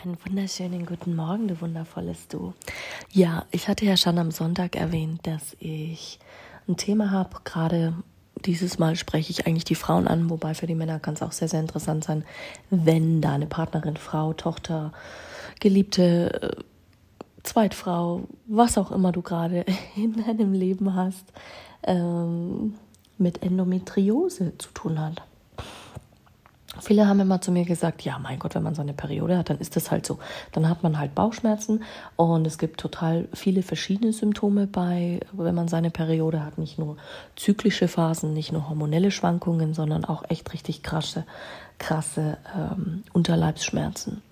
Einen wunderschönen guten Morgen, du wundervolles Du. Ja, ich hatte ja schon am Sonntag erwähnt, dass ich ein Thema habe. Gerade dieses Mal spreche ich eigentlich die Frauen an, wobei für die Männer kann es auch sehr, sehr interessant sein, wenn deine Partnerin, Frau, Tochter, Geliebte, äh, Zweitfrau, was auch immer du gerade in deinem Leben hast, ähm, mit Endometriose zu tun hat. Viele haben immer zu mir gesagt, ja, mein Gott, wenn man so eine Periode hat, dann ist das halt so. Dann hat man halt Bauchschmerzen und es gibt total viele verschiedene Symptome bei, wenn man seine Periode hat. Nicht nur zyklische Phasen, nicht nur hormonelle Schwankungen, sondern auch echt richtig krasse, krasse ähm, Unterleibsschmerzen.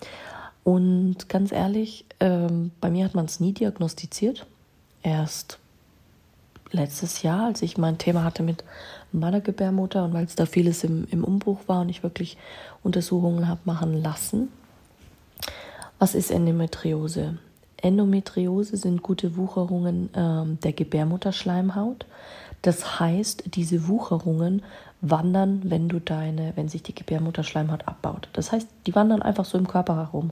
Und ganz ehrlich, ähm, bei mir hat man es nie diagnostiziert. Erst letztes Jahr, als ich mein Thema hatte mit meiner Gebärmutter und weil es da vieles im, im Umbruch war und ich wirklich Untersuchungen habe machen lassen. Was ist Endometriose? Endometriose sind gute Wucherungen ähm, der Gebärmutterschleimhaut. Das heißt, diese Wucherungen wandern, wenn du deine, wenn sich die Gebärmutterschleimhaut abbaut. Das heißt, die wandern einfach so im Körper herum.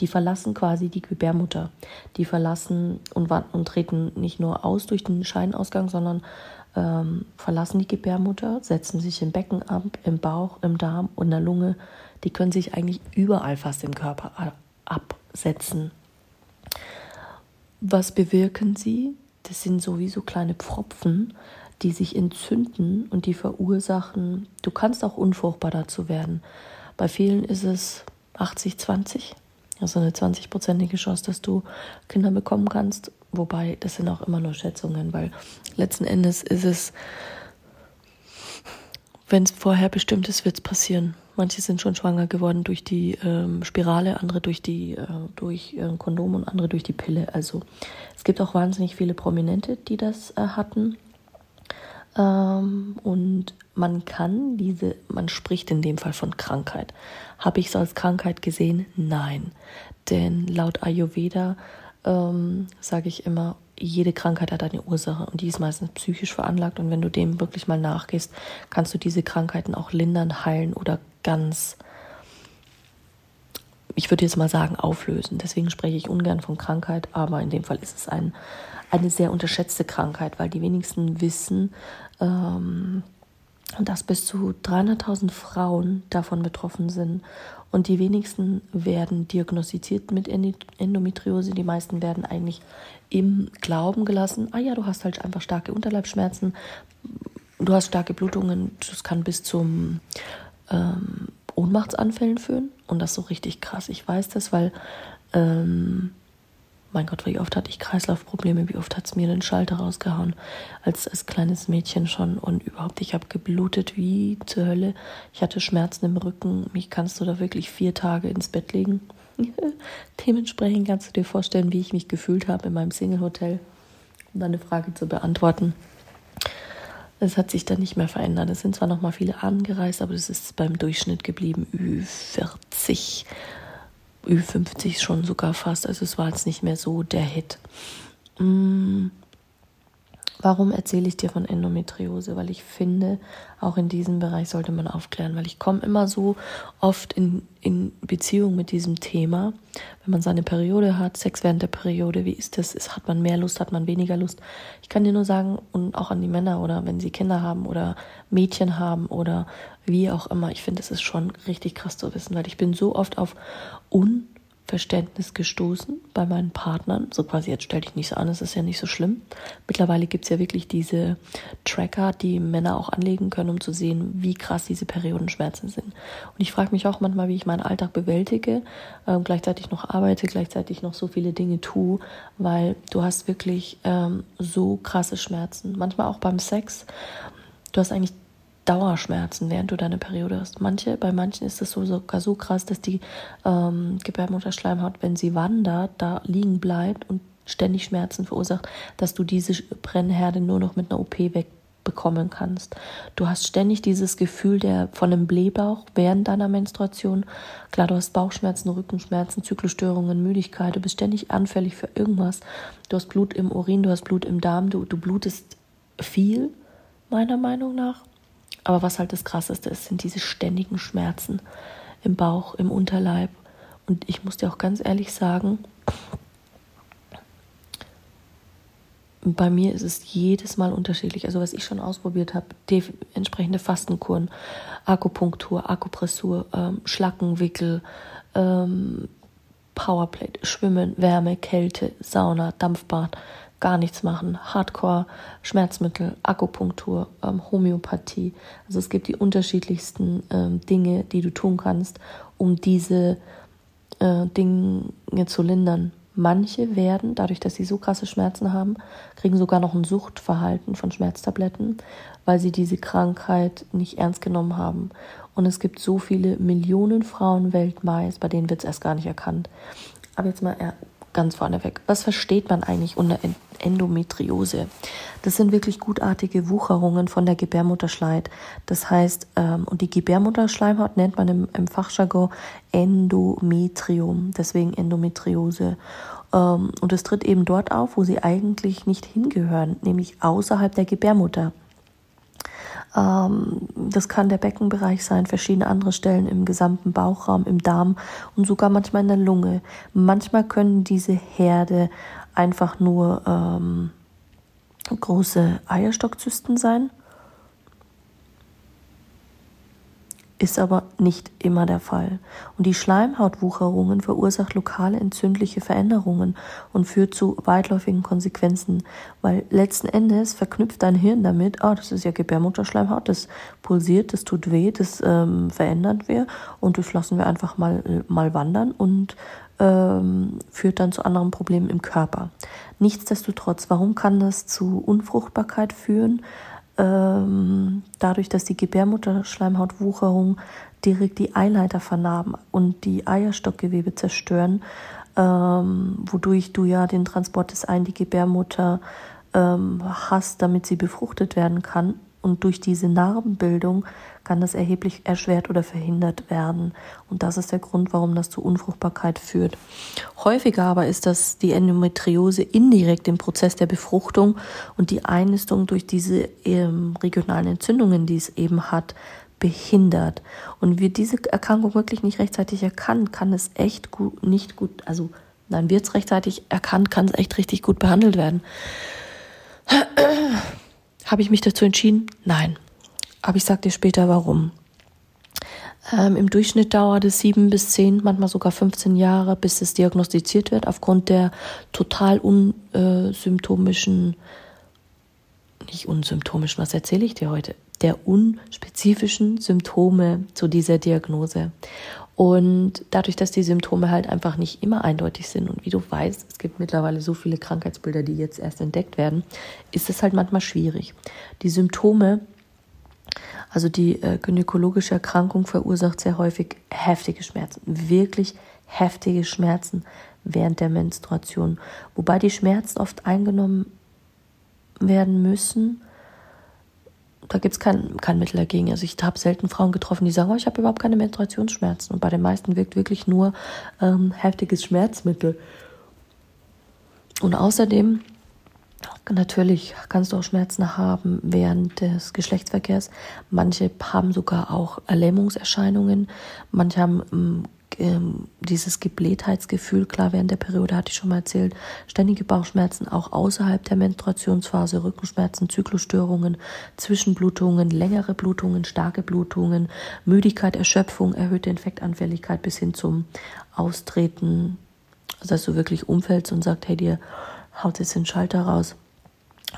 Die verlassen quasi die Gebärmutter. Die verlassen und, und treten nicht nur aus durch den Scheinausgang, sondern ähm, verlassen die Gebärmutter, setzen sich im Becken ab, im Bauch, im Darm und der Lunge. Die können sich eigentlich überall fast im Körper absetzen. Was bewirken sie? Das sind sowieso kleine Pfropfen, die sich entzünden und die verursachen, du kannst auch unfruchtbar dazu werden. Bei vielen ist es 80-20, also eine 20-prozentige Chance, dass du Kinder bekommen kannst. Wobei, das sind auch immer nur Schätzungen, weil letzten Endes ist es, wenn es vorher bestimmt ist, wird es passieren. Manche sind schon schwanger geworden durch die ähm, Spirale, andere durch die äh, durch äh, Kondom und andere durch die Pille. Also es gibt auch wahnsinnig viele Prominente, die das äh, hatten. Ähm, und man kann diese, man spricht in dem Fall von Krankheit. Habe ich es als Krankheit gesehen? Nein. Denn laut Ayurveda ähm, sage ich immer, jede Krankheit hat eine Ursache und die ist meistens psychisch veranlagt. Und wenn du dem wirklich mal nachgehst, kannst du diese Krankheiten auch lindern, heilen oder ganz, ich würde jetzt mal sagen, auflösen. Deswegen spreche ich ungern von Krankheit, aber in dem Fall ist es ein, eine sehr unterschätzte Krankheit, weil die wenigsten wissen, ähm, dass bis zu 300.000 Frauen davon betroffen sind und die wenigsten werden diagnostiziert mit Endometriose. Die meisten werden eigentlich im Glauben gelassen, ah ja, du hast halt einfach starke Unterleibsschmerzen, du hast starke Blutungen, das kann bis zum ähm, Ohnmachtsanfällen führen. Und das ist so richtig krass. Ich weiß das, weil ähm, mein Gott, wie oft hatte ich Kreislaufprobleme, wie oft hat es mir den Schalter rausgehauen, als, als kleines Mädchen schon. Und überhaupt, ich habe geblutet wie zur Hölle. Ich hatte Schmerzen im Rücken. Mich kannst du da wirklich vier Tage ins Bett legen. Dementsprechend kannst du dir vorstellen, wie ich mich gefühlt habe in meinem Single-Hotel, um deine Frage zu beantworten. Es hat sich dann nicht mehr verändert. Es sind zwar noch mal viele angereist, aber es ist beim Durchschnitt geblieben, Ü40 Ü50 schon sogar fast. Also es war jetzt nicht mehr so der Hit. Mm. Warum erzähle ich dir von Endometriose? Weil ich finde, auch in diesem Bereich sollte man aufklären, weil ich komme immer so oft in, in Beziehung mit diesem Thema. Wenn man seine Periode hat, Sex während der Periode, wie ist das? Ist, hat man mehr Lust, hat man weniger Lust? Ich kann dir nur sagen, und auch an die Männer oder wenn sie Kinder haben oder Mädchen haben oder wie auch immer, ich finde, es ist schon richtig krass zu wissen, weil ich bin so oft auf un Verständnis gestoßen bei meinen Partnern. So quasi, jetzt stell dich nicht so an, es ist ja nicht so schlimm. Mittlerweile gibt es ja wirklich diese Tracker, die Männer auch anlegen können, um zu sehen, wie krass diese Periodenschmerzen sind. Und ich frage mich auch manchmal, wie ich meinen Alltag bewältige, ähm, gleichzeitig noch arbeite, gleichzeitig noch so viele Dinge tue, weil du hast wirklich ähm, so krasse Schmerzen. Manchmal auch beim Sex. Du hast eigentlich Dauerschmerzen, während du deine Periode hast. Manche, bei manchen ist es so, sogar so krass, dass die ähm, Gebärmutterschleimhaut, wenn sie wandert, da liegen bleibt und ständig Schmerzen verursacht, dass du diese Brennherde nur noch mit einer OP wegbekommen kannst. Du hast ständig dieses Gefühl der von einem Blähbauch während deiner Menstruation. Klar, du hast Bauchschmerzen, Rückenschmerzen, Zyklusstörungen, Müdigkeit, du bist ständig anfällig für irgendwas. Du hast Blut im Urin, du hast Blut im Darm, du, du blutest viel, meiner Meinung nach. Aber was halt das Krasseste ist, sind diese ständigen Schmerzen im Bauch, im Unterleib. Und ich muss dir auch ganz ehrlich sagen, bei mir ist es jedes Mal unterschiedlich. Also was ich schon ausprobiert habe, entsprechende Fastenkuren, Akupunktur, Akupressur, ähm, Schlackenwickel, ähm, Powerplate, Schwimmen, Wärme, Kälte, Sauna, Dampfbad, gar nichts machen. Hardcore, Schmerzmittel, Akupunktur, ähm, Homöopathie. Also es gibt die unterschiedlichsten ähm, Dinge, die du tun kannst, um diese äh, Dinge zu lindern. Manche werden, dadurch, dass sie so krasse Schmerzen haben, kriegen sogar noch ein Suchtverhalten von Schmerztabletten, weil sie diese Krankheit nicht ernst genommen haben. Und es gibt so viele Millionen Frauen weltweit, bei denen wird es erst gar nicht erkannt. Aber jetzt mal ganz vorneweg. Was versteht man eigentlich unter Endometriose? Das sind wirklich gutartige Wucherungen von der Gebärmutterschleid. Das heißt, ähm, und die Gebärmutterschleimhaut nennt man im, im Fachjargon Endometrium, deswegen Endometriose. Ähm, und es tritt eben dort auf, wo sie eigentlich nicht hingehören, nämlich außerhalb der Gebärmutter. Ähm, das kann der Beckenbereich sein, verschiedene andere Stellen im gesamten Bauchraum, im Darm und sogar manchmal in der Lunge. Manchmal können diese Herde einfach nur ähm, große Eierstockzysten sein. Ist aber nicht immer der Fall. Und die Schleimhautwucherungen verursacht lokale entzündliche Veränderungen und führt zu weitläufigen Konsequenzen, weil letzten Endes verknüpft dein Hirn damit, oh, das ist ja Gebärmutterschleimhaut, das pulsiert, das tut weh, das ähm, verändert wir und das lassen wir einfach mal, mal wandern und ähm, führt dann zu anderen Problemen im Körper. Nichtsdestotrotz, warum kann das zu Unfruchtbarkeit führen? Ähm, dadurch, dass die Gebärmutterschleimhautwucherung direkt die Eileiter vernarben und die Eierstockgewebe zerstören, ähm, wodurch du ja den Transport des Ei in die Gebärmutter ähm, hast, damit sie befruchtet werden kann. Und durch diese Narbenbildung kann das erheblich erschwert oder verhindert werden. Und das ist der Grund, warum das zu Unfruchtbarkeit führt. Häufiger aber ist das die Endometriose indirekt im Prozess der Befruchtung und die Einnistung durch diese ähm, regionalen Entzündungen, die es eben hat, behindert. Und wird diese Erkrankung wirklich nicht rechtzeitig erkannt, kann es echt gut, nicht gut, also nein, wird es rechtzeitig erkannt, kann es echt richtig gut behandelt werden. Habe ich mich dazu entschieden? Nein. Aber ich sage dir später warum. Ähm, Im Durchschnitt dauert es sieben bis zehn, manchmal sogar 15 Jahre, bis es diagnostiziert wird, aufgrund der total unsymptomischen, nicht unsymptomischen, was erzähle ich dir heute? Der unspezifischen Symptome zu dieser Diagnose. Und dadurch, dass die Symptome halt einfach nicht immer eindeutig sind und wie du weißt, es gibt mittlerweile so viele Krankheitsbilder, die jetzt erst entdeckt werden, ist es halt manchmal schwierig. Die Symptome also die äh, gynäkologische Erkrankung verursacht sehr häufig heftige Schmerzen, wirklich heftige Schmerzen während der Menstruation, wobei die Schmerzen oft eingenommen werden müssen. Da gibt es kein, kein Mittel dagegen. Also ich habe selten Frauen getroffen, die sagen, oh, ich habe überhaupt keine Menstruationsschmerzen. Und bei den meisten wirkt wirklich nur ähm, heftiges Schmerzmittel. Und außerdem Natürlich kannst du auch Schmerzen haben während des Geschlechtsverkehrs. Manche haben sogar auch Lähmungserscheinungen. Manche haben ähm, ähm, dieses Geblähtheitsgefühl, klar, während der Periode hatte ich schon mal erzählt, ständige Bauchschmerzen auch außerhalb der Menstruationsphase, Rückenschmerzen, Zyklusstörungen, Zwischenblutungen, längere Blutungen, starke Blutungen, Müdigkeit, Erschöpfung, erhöhte Infektanfälligkeit bis hin zum Austreten, also dass du wirklich umfällst und sagst, hey, dir haut jetzt den Schalter raus.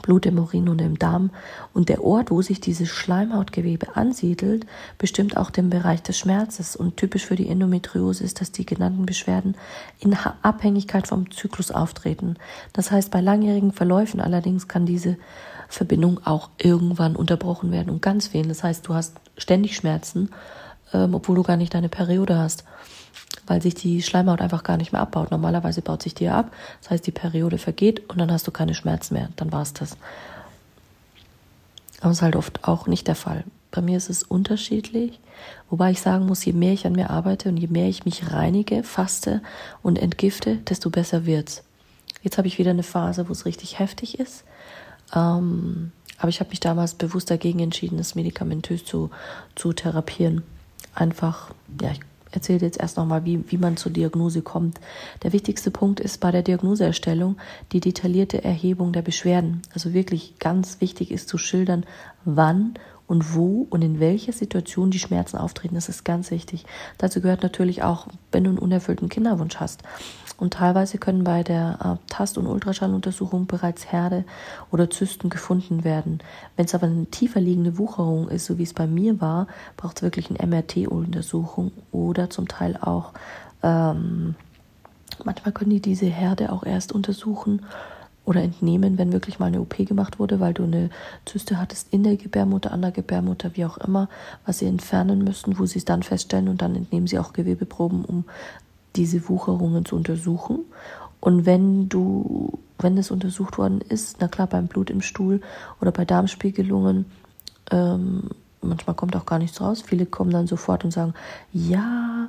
Blut im Urin und im Darm. Und der Ort, wo sich dieses Schleimhautgewebe ansiedelt, bestimmt auch den Bereich des Schmerzes. Und typisch für die Endometriose ist, dass die genannten Beschwerden in Abhängigkeit vom Zyklus auftreten. Das heißt, bei langjährigen Verläufen allerdings kann diese Verbindung auch irgendwann unterbrochen werden und ganz fehlen. Das heißt, du hast ständig Schmerzen, ähm, obwohl du gar nicht deine Periode hast weil sich die Schleimhaut einfach gar nicht mehr abbaut. Normalerweise baut sich die ab, das heißt, die Periode vergeht und dann hast du keine Schmerzen mehr. Dann war es das. Aber es ist halt oft auch nicht der Fall. Bei mir ist es unterschiedlich, wobei ich sagen muss, je mehr ich an mir arbeite und je mehr ich mich reinige, faste und entgifte, desto besser wird's. Jetzt habe ich wieder eine Phase, wo es richtig heftig ist. Ähm, aber ich habe mich damals bewusst dagegen entschieden, das medikamentös zu, zu therapieren. Einfach, ja, ich erzähle jetzt erst nochmal, wie, wie man zur Diagnose kommt. Der wichtigste Punkt ist bei der Diagnoseerstellung die detaillierte Erhebung der Beschwerden. Also wirklich ganz wichtig ist zu schildern, wann und wo und in welcher Situation die Schmerzen auftreten. Das ist ganz wichtig. Dazu gehört natürlich auch, wenn du einen unerfüllten Kinderwunsch hast. Und teilweise können bei der äh, Tast- und Ultraschalluntersuchung bereits Herde oder Zysten gefunden werden. Wenn es aber eine tiefer liegende Wucherung ist, so wie es bei mir war, braucht es wirklich eine MRT-Untersuchung oder zum Teil auch, ähm, manchmal können die diese Herde auch erst untersuchen oder entnehmen, wenn wirklich mal eine OP gemacht wurde, weil du eine Zyste hattest in der Gebärmutter, an der Gebärmutter, wie auch immer, was sie entfernen müssen, wo sie es dann feststellen und dann entnehmen sie auch Gewebeproben, um diese Wucherungen zu untersuchen. Und wenn du, wenn es untersucht worden ist, na klar, beim Blut im Stuhl oder bei Darmspiegelungen, ähm, manchmal kommt auch gar nichts raus. Viele kommen dann sofort und sagen, ja,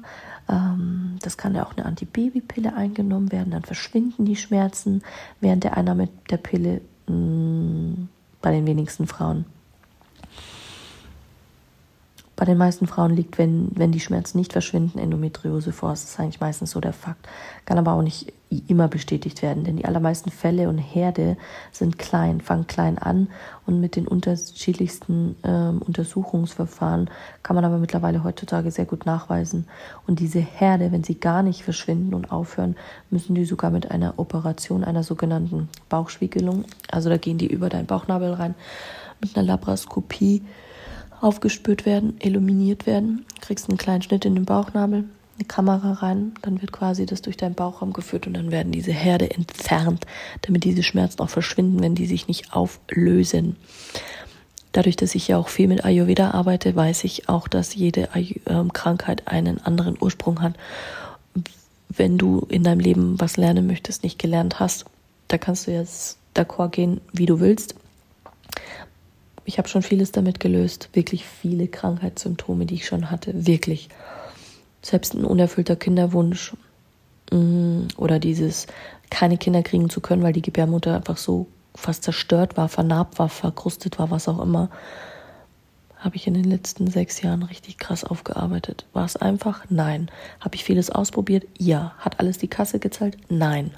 ähm, das kann ja auch eine Antibabypille eingenommen werden, dann verschwinden die Schmerzen während der Einnahme der Pille mh, mm, bei den wenigsten Frauen bei den meisten Frauen liegt, wenn, wenn die Schmerzen nicht verschwinden, Endometriose vor. Das ist eigentlich meistens so der Fakt. Kann aber auch nicht immer bestätigt werden, denn die allermeisten Fälle und Herde sind klein, fangen klein an und mit den unterschiedlichsten ähm, Untersuchungsverfahren kann man aber mittlerweile heutzutage sehr gut nachweisen. Und diese Herde, wenn sie gar nicht verschwinden und aufhören, müssen die sogar mit einer Operation, einer sogenannten Bauchspiegelung, also da gehen die über deinen Bauchnabel rein, mit einer Laparoskopie aufgespürt werden, illuminiert werden. Kriegst einen kleinen Schnitt in den Bauchnabel, eine Kamera rein, dann wird quasi das durch deinen Bauchraum geführt und dann werden diese Herde entfernt, damit diese Schmerzen auch verschwinden, wenn die sich nicht auflösen. Dadurch, dass ich ja auch viel mit Ayurveda arbeite, weiß ich auch, dass jede ähm, Krankheit einen anderen Ursprung hat. Wenn du in deinem Leben was lernen möchtest, nicht gelernt hast, da kannst du jetzt d'accord gehen, wie du willst ich habe schon vieles damit gelöst. Wirklich viele Krankheitssymptome, die ich schon hatte. Wirklich. Selbst ein unerfüllter Kinderwunsch mm, oder dieses keine Kinder kriegen zu können, weil die Gebärmutter einfach so fast zerstört war, vernarbt war, verkrustet war, was auch immer, habe ich in den letzten sechs Jahren richtig krass aufgearbeitet. War es einfach? Nein. Habe ich vieles ausprobiert? Ja. Hat alles die Kasse gezahlt? Nein.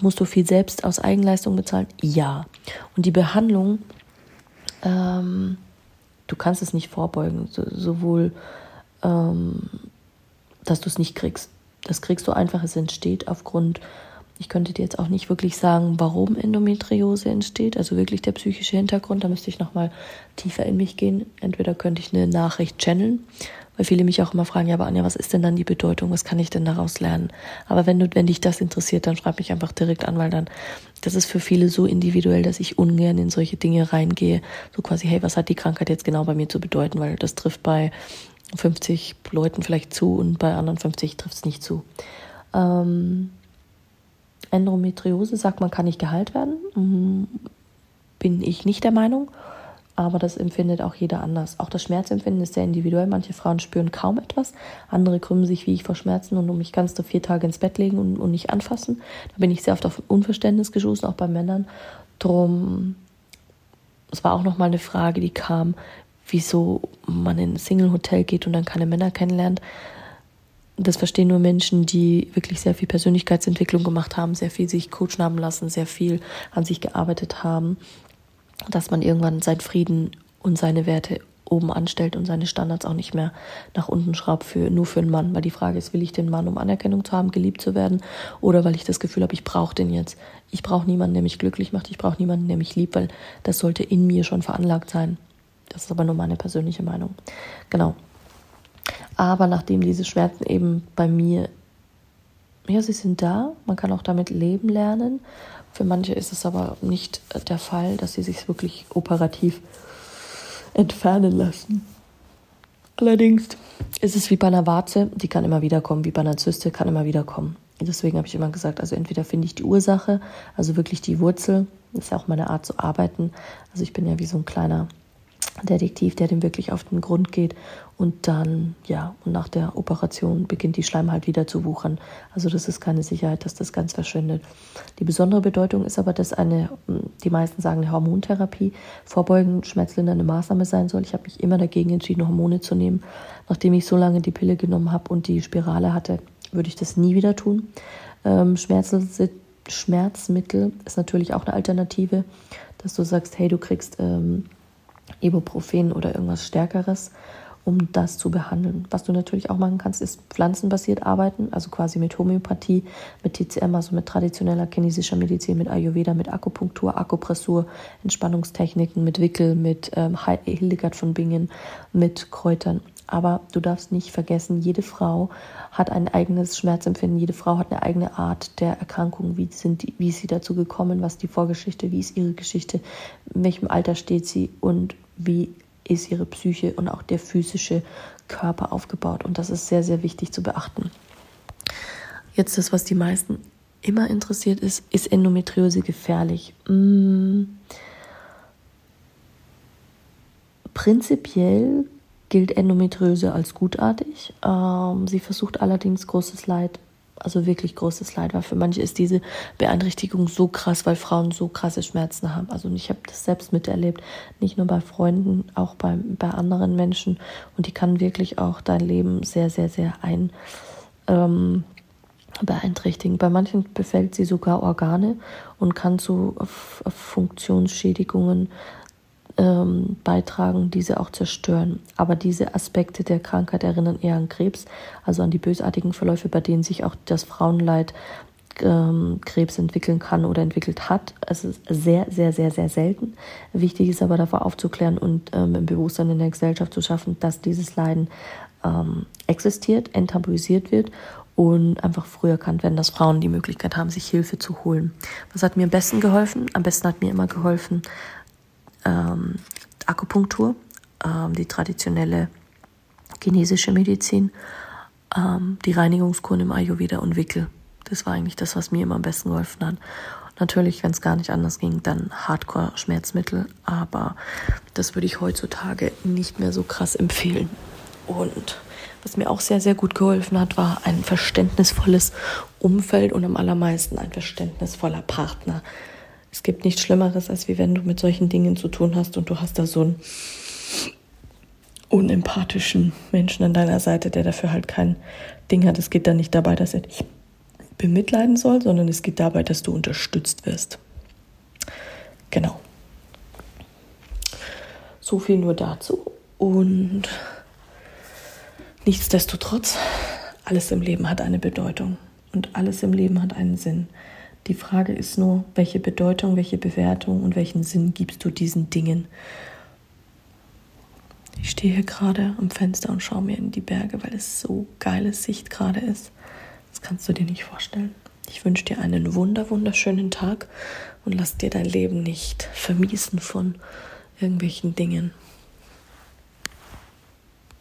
Musst du viel selbst aus Eigenleistung bezahlen? Ja. Und die Behandlung ähm, du kannst es nicht vorbeugen, so, sowohl, ähm, dass du es nicht kriegst. Das kriegst du einfach, es entsteht aufgrund, ich könnte dir jetzt auch nicht wirklich sagen, warum Endometriose entsteht, also wirklich der psychische Hintergrund, da müsste ich nochmal tiefer in mich gehen. Entweder könnte ich eine Nachricht channeln weil viele mich auch immer fragen, ja, aber Anja, was ist denn dann die Bedeutung? Was kann ich denn daraus lernen? Aber wenn du, wenn dich das interessiert, dann schreib mich einfach direkt an, weil dann, das ist für viele so individuell, dass ich ungern in solche Dinge reingehe. So quasi, hey, was hat die Krankheit jetzt genau bei mir zu bedeuten? Weil das trifft bei 50 Leuten vielleicht zu und bei anderen 50 trifft es nicht zu. Ähm, Endometriose sagt man, kann nicht geheilt werden. Mhm. Bin ich nicht der Meinung aber das empfindet auch jeder anders. Auch das Schmerzempfinden ist sehr individuell. Manche Frauen spüren kaum etwas, andere krümmen sich wie ich vor Schmerzen und um mich ganz vier Tage ins Bett legen und, und nicht anfassen. Da bin ich sehr oft auf Unverständnis gestoßen, auch bei Männern. Drum, es war auch nochmal eine Frage, die kam, wieso man in ein Single-Hotel geht und dann keine Männer kennenlernt. Das verstehen nur Menschen, die wirklich sehr viel Persönlichkeitsentwicklung gemacht haben, sehr viel sich coachen haben lassen, sehr viel an sich gearbeitet haben dass man irgendwann seinen Frieden und seine Werte oben anstellt und seine Standards auch nicht mehr nach unten schraubt für nur für einen Mann, weil die Frage ist, will ich den Mann, um Anerkennung zu haben, geliebt zu werden oder weil ich das Gefühl habe, ich brauche den jetzt. Ich brauche niemanden, der mich glücklich macht, ich brauche niemanden, der mich liebt, weil das sollte in mir schon veranlagt sein. Das ist aber nur meine persönliche Meinung. Genau. Aber nachdem diese Schmerzen eben bei mir, ja, sie sind da, man kann auch damit leben lernen. Für manche ist es aber nicht der Fall, dass sie sich wirklich operativ entfernen lassen. Allerdings ist es wie bei einer Warze, die kann immer wieder kommen, wie bei einer Zyste kann immer wieder kommen. Deswegen habe ich immer gesagt, also entweder finde ich die Ursache, also wirklich die Wurzel, das ist ja auch meine Art zu arbeiten. Also ich bin ja wie so ein kleiner Detektiv, der dem wirklich auf den Grund geht und dann, ja, und nach der Operation beginnt die Schleimhaut wieder zu wuchern. Also das ist keine Sicherheit, dass das ganz verschwindet. Die besondere Bedeutung ist aber, dass eine, die meisten sagen, eine Hormontherapie vorbeugend schmerzlindernde Maßnahme sein soll. Ich habe mich immer dagegen entschieden, Hormone zu nehmen. Nachdem ich so lange die Pille genommen habe und die Spirale hatte, würde ich das nie wieder tun. Ähm, Schmerzmittel ist natürlich auch eine Alternative, dass du sagst, hey, du kriegst ähm, Ibuprofen oder irgendwas Stärkeres, um das zu behandeln. Was du natürlich auch machen kannst, ist pflanzenbasiert arbeiten, also quasi mit Homöopathie, mit TCM, also mit traditioneller chinesischer Medizin, mit Ayurveda, mit Akupunktur, Akupressur, Entspannungstechniken, mit Wickel, mit ähm, Hildegard von Bingen, mit Kräutern. Aber du darfst nicht vergessen, jede Frau hat ein eigenes Schmerzempfinden, jede Frau hat eine eigene Art der Erkrankung, wie, sind die, wie ist sie dazu gekommen, was ist die Vorgeschichte, wie ist ihre Geschichte, in welchem Alter steht sie? Und wie ist ihre Psyche und auch der physische Körper aufgebaut. Und das ist sehr, sehr wichtig zu beachten. Jetzt das, was die meisten immer interessiert ist, ist Endometriose gefährlich? Mmh. Prinzipiell gilt Endometriose als gutartig. Ähm, sie versucht allerdings großes Leid, also wirklich großes Leid, weil für manche ist diese Beeinträchtigung so krass, weil Frauen so krasse Schmerzen haben. Also ich habe das selbst miterlebt, nicht nur bei Freunden, auch bei, bei anderen Menschen. Und die kann wirklich auch dein Leben sehr, sehr, sehr ein ähm, beeinträchtigen. Bei manchen befällt sie sogar Organe und kann zu Funktionsschädigungen ähm, beitragen, diese auch zerstören. Aber diese Aspekte der Krankheit erinnern eher an Krebs, also an die bösartigen Verläufe, bei denen sich auch das Frauenleid ähm, Krebs entwickeln kann oder entwickelt hat. Es ist sehr, sehr, sehr, sehr selten. Wichtig ist aber davor aufzuklären und ähm, im Bewusstsein in der Gesellschaft zu schaffen, dass dieses Leiden ähm, existiert, enttabuisiert wird und einfach früh erkannt werden, dass Frauen die Möglichkeit haben, sich Hilfe zu holen. Was hat mir am besten geholfen? Am besten hat mir immer geholfen, ähm, Akupunktur, ähm, die traditionelle chinesische Medizin, ähm, die Reinigungskuren im Ayurveda und Wickel. Das war eigentlich das, was mir immer am besten geholfen hat. Natürlich, wenn es gar nicht anders ging, dann Hardcore-Schmerzmittel, aber das würde ich heutzutage nicht mehr so krass empfehlen. Und was mir auch sehr, sehr gut geholfen hat, war ein verständnisvolles Umfeld und am allermeisten ein verständnisvoller Partner, es gibt nichts Schlimmeres, als wie wenn du mit solchen Dingen zu tun hast und du hast da so einen unempathischen Menschen an deiner Seite, der dafür halt kein Ding hat. Es geht dann nicht dabei, dass er dich bemitleiden soll, sondern es geht dabei, dass du unterstützt wirst. Genau. So viel nur dazu. Und nichtsdestotrotz, alles im Leben hat eine Bedeutung und alles im Leben hat einen Sinn. Die Frage ist nur, welche Bedeutung, welche Bewertung und welchen Sinn gibst du diesen Dingen? Ich stehe hier gerade am Fenster und schaue mir in die Berge, weil es so geile Sicht gerade ist. Das kannst du dir nicht vorstellen. Ich wünsche dir einen wunder, wunderschönen Tag und lass dir dein Leben nicht vermiesen von irgendwelchen Dingen.